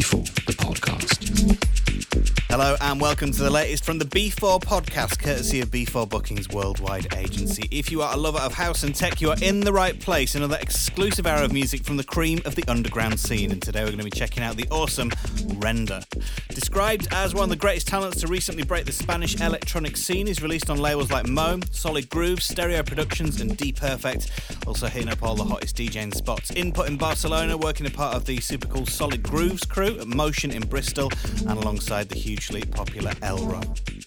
B4, the podcast. Hello and welcome to the latest from the B4 podcast, courtesy of B4 Bookings Worldwide Agency. If you are a lover of house and tech, you are in the right place. Another exclusive hour of music from the cream of the underground scene. And today we're going to be checking out the awesome Rendher. Described as one of the greatest talents to recently break the Spanish electronic scene, he's released on labels like Moan, Solid Grooves, Stereo Productions, and Deeperfect. Also hitting up all the hottest DJing spots. Input in Barcelona, working a part of the super cool Solid Grooves crew at Motion in Bristol, and alongside the hugely popular elrow.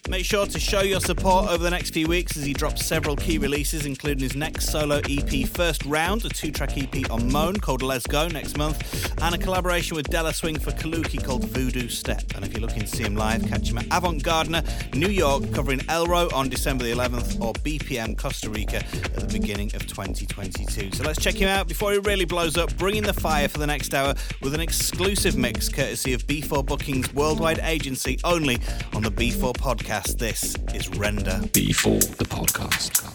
Make sure to show your support over the next few weeks as he drops several key releases, including his next solo EP, First Rownd, a two track EP on Moan called Lezzgow next month, and a collaboration with De La Swing for Kaluki called Voodoo Step. And if you're looking to see him live, catch him at Avant Gardner, New York, covering elrow on December the 11th, or BPM Costa Rica at the beginning of 2022. So let's check him out before he really blows up, bringing the fire for the next hour with an exclusive mix courtesy of B4 Bookings Worldwide Agency only on the B4 podcast. This is Rendher. B4, the podcast.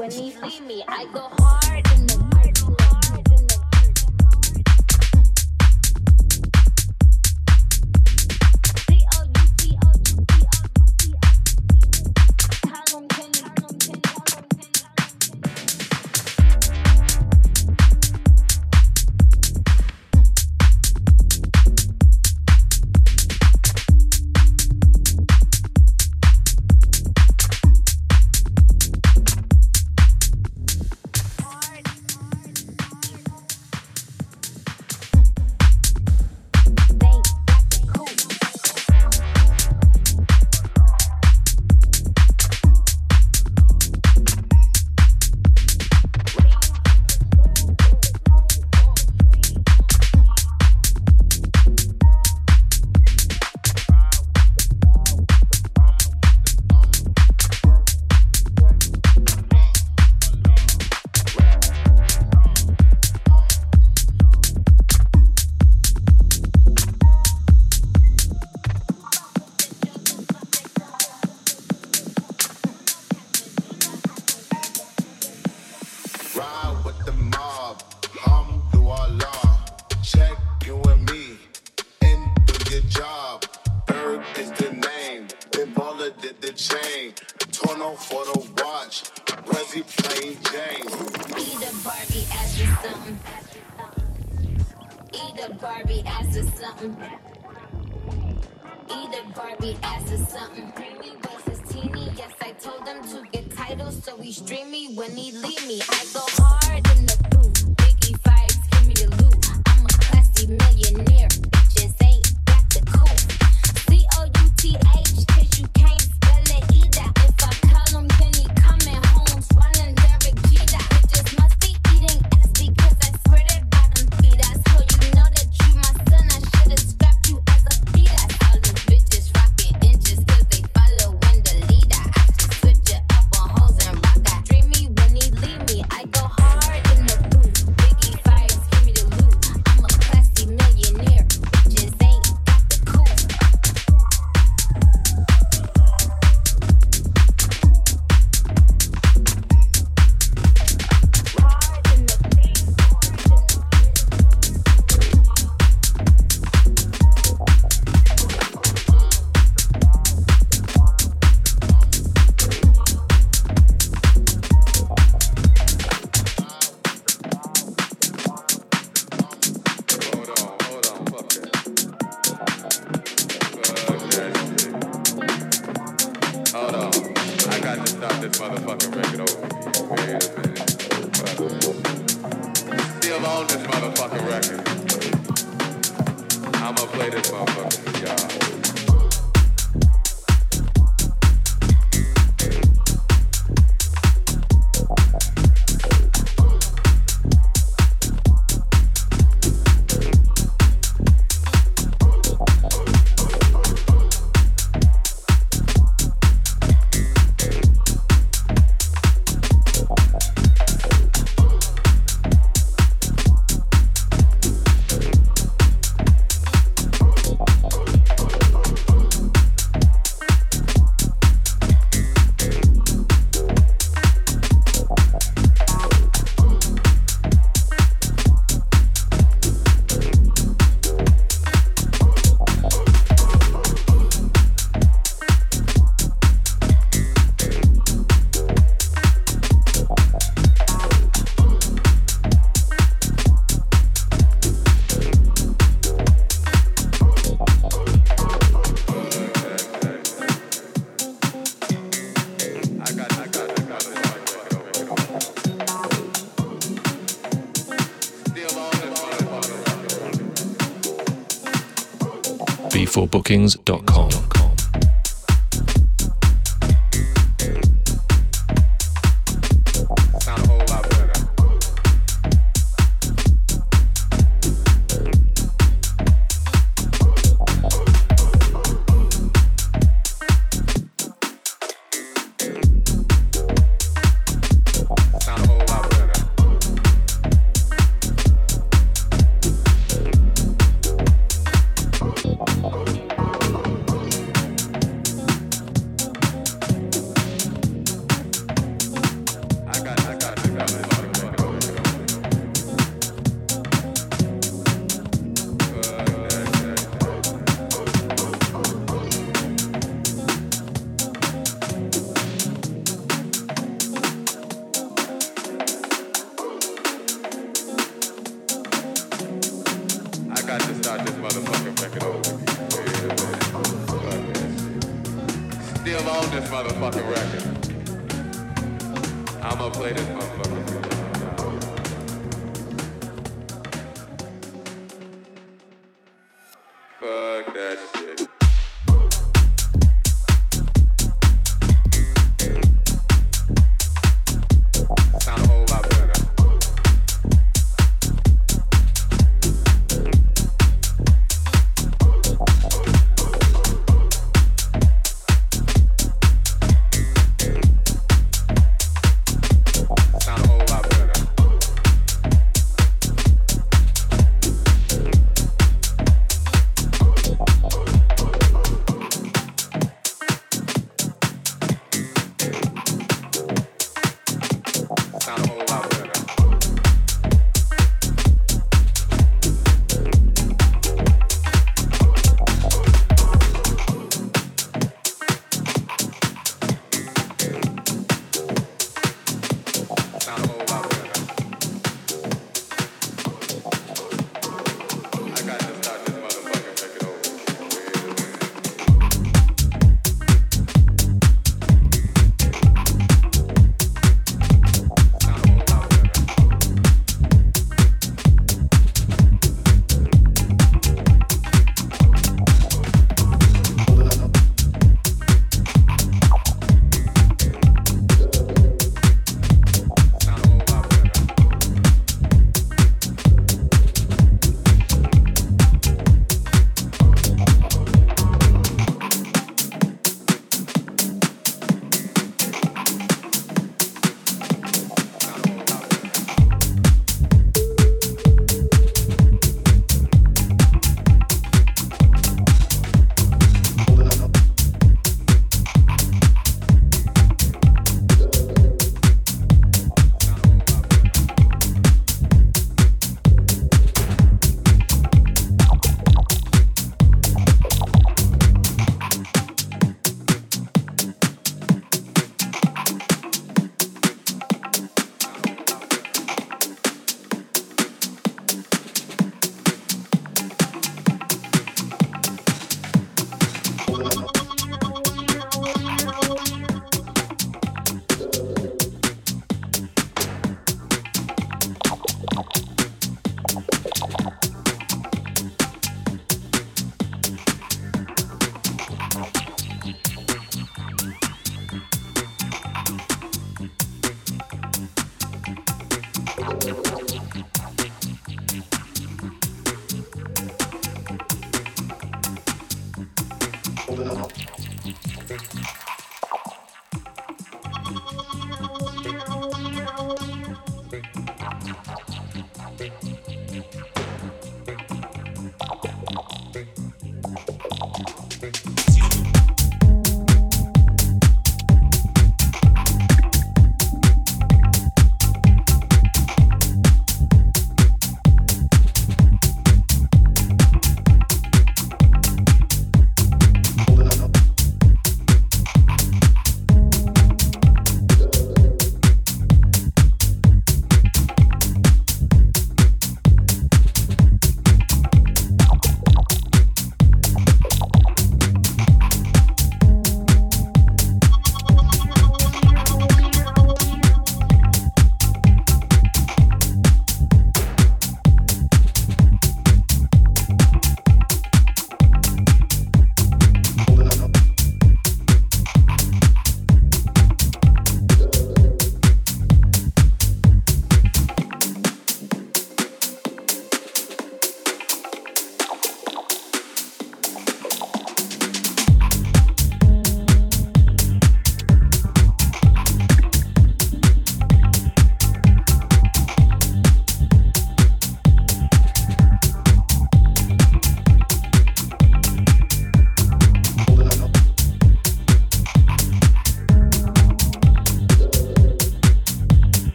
When he leave me, I go hard in the bookings.com.